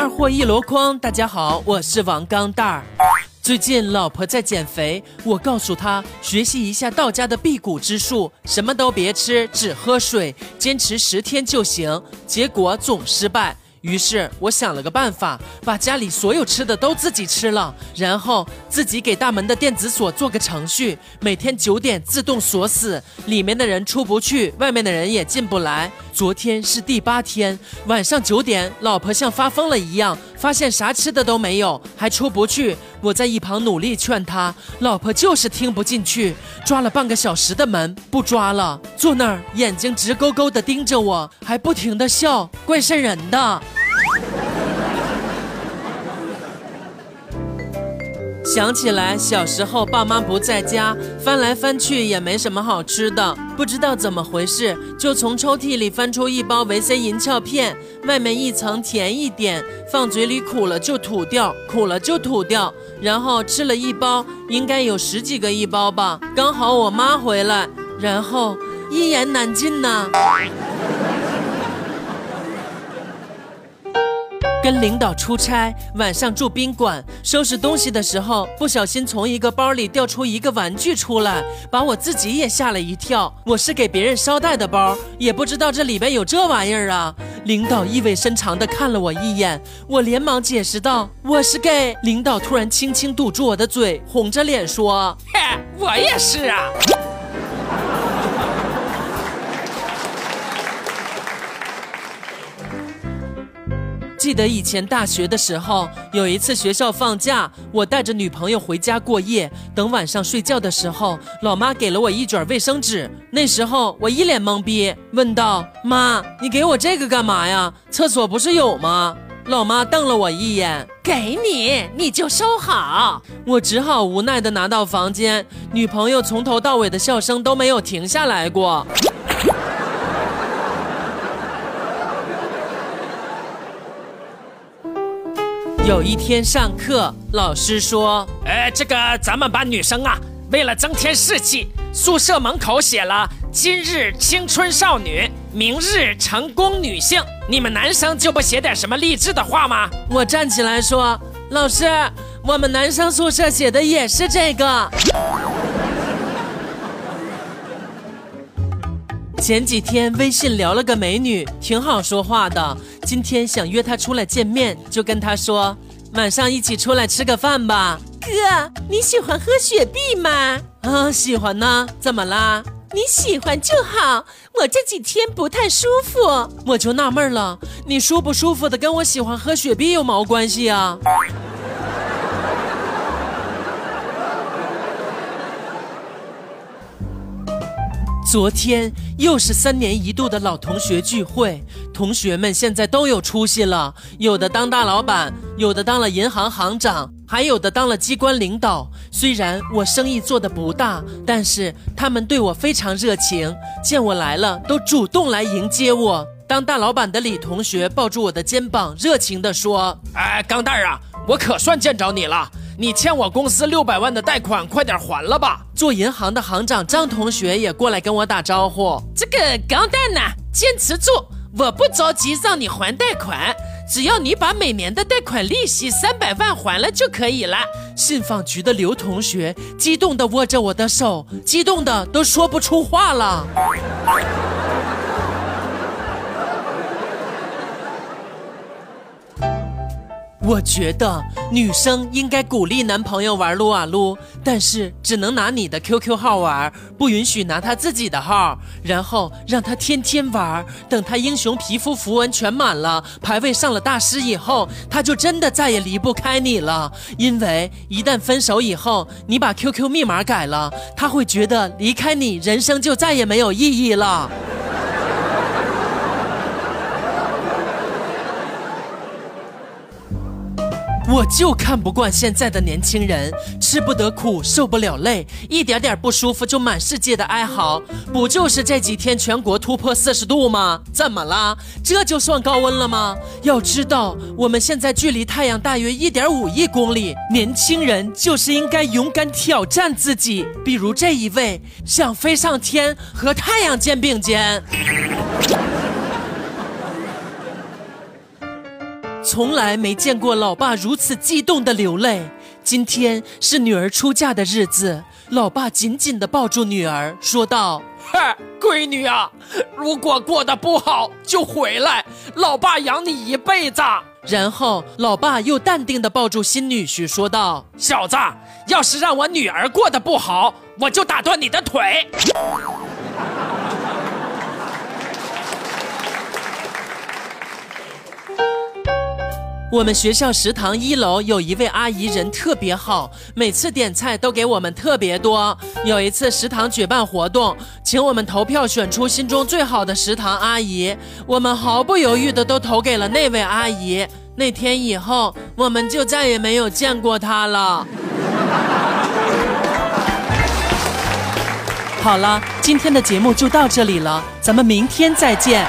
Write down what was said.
二货一箩筐，大家好，我是王钢蛋儿。最近老婆在减肥，我告诉她学习一下道家的辟谷之术，什么都别吃，只喝水，坚持十天就行。结果总失败。于是我想了个办法，把家里所有吃的都自己吃了，然后自己给大门的电子锁做个程序，每天九点自动锁死，里面的人出不去，外面的人也进不来。昨天是第八天，晚上九点，老婆像发疯了一样，发现啥吃的都没有，还出不去。我在一旁努力劝她，老婆就是听不进去，抓了半个小时的门不抓了，坐那儿眼睛直勾勾的盯着我，还不停的笑，怪瘆人的。想起来小时候爸妈不在家，翻来翻去也没什么好吃的，不知道怎么回事，就从抽屉里翻出一包维 C 银翘片，外面一层甜一点，放嘴里苦了就吐掉，苦了就吐掉，然后吃了一包，应该有十几个一包吧，刚好我妈回来，然后一言难尽呐。跟领导出差，晚上住宾馆，收拾东西的时候，不小心从一个包里掉出一个玩具出来，把我自己也吓了一跳。我是给别人捎带的包，也不知道这里边有这玩意儿啊！领导意味深长地看了我一眼，我连忙解释道：“我是给……”领导突然轻轻堵住我的嘴，红着脸说：“嘿，我也是啊。”记得以前大学的时候，有一次学校放假，我带着女朋友回家过夜。等晚上睡觉的时候，老妈给了我一卷卫生纸。那时候我一脸懵逼，问道：“妈，你给我这个干嘛呀？厕所不是有吗？” 老妈瞪了我一眼：“给你，你就收好。”我只好无奈的拿到房间。女朋友从头到尾的笑声都没有停下来过。有一天上课，老师说：“哎，这个咱们班女生啊，为了增添士气，宿舍门口写了‘今日青春少女，明日成功女性’。你们男生就不写点什么励志的话吗？”我站起来说：“老师，我们男生宿舍写的也是这个。”前几天微信聊了个美女，挺好说话的。今天想约她出来见面，就跟她说，晚上一起出来吃个饭吧。哥，你喜欢喝雪碧吗？啊，喜欢呢。怎么啦？你喜欢就好。我这几天不太舒服，我就纳闷了，你舒不舒服的跟我喜欢喝雪碧有毛关系啊？昨天又是三年一度的老同学聚会，同学们现在都有出息了，有的当大老板，有的当了银行行长，还有的当了机关领导。虽然我生意做的不大，但是他们对我非常热情，见我来了都主动来迎接我。当大老板的李同学抱住我的肩膀，热情地说：“哎，钢蛋儿啊，我可算见着你了。”你欠我公司六百万的贷款，快点还了吧！做银行的行长张同学也过来跟我打招呼。这个钢蛋呢，坚持住，我不着急让你还贷款，只要你把每年的贷款利息三百万还了就可以了。信访局的刘同学激动地握着我的手，激动的都说不出话了。我觉得女生应该鼓励男朋友玩撸啊撸，但是只能拿你的 QQ 号玩，不允许拿他自己的号。然后让他天天玩，等他英雄皮肤符文全满了，排位上了大师以后，他就真的再也离不开你了。因为一旦分手以后，你把 QQ 密码改了，他会觉得离开你，人生就再也没有意义了。我就看不惯现在的年轻人，吃不得苦，受不了累，一点点不舒服就满世界的哀嚎。不就是这几天全国突破四十度吗？怎么了？这就算高温了吗？要知道，我们现在距离太阳大约一点五亿公里。年轻人就是应该勇敢挑战自己，比如这一位想飞上天，和太阳肩并肩。从来没见过老爸如此激动的流泪。今天是女儿出嫁的日子，老爸紧紧地抱住女儿，说道：“嗨，闺女啊，如果过得不好就回来，老爸养你一辈子。”然后，老爸又淡定地抱住新女婿，说道：“小子，要是让我女儿过得不好，我就打断你的腿。”我们学校食堂一楼有一位阿姨，人特别好，每次点菜都给我们特别多。有一次食堂举办活动，请我们投票选出心中最好的食堂阿姨，我们毫不犹豫的都投给了那位阿姨。那天以后，我们就再也没有见过她了。好了，今天的节目就到这里了，咱们明天再见。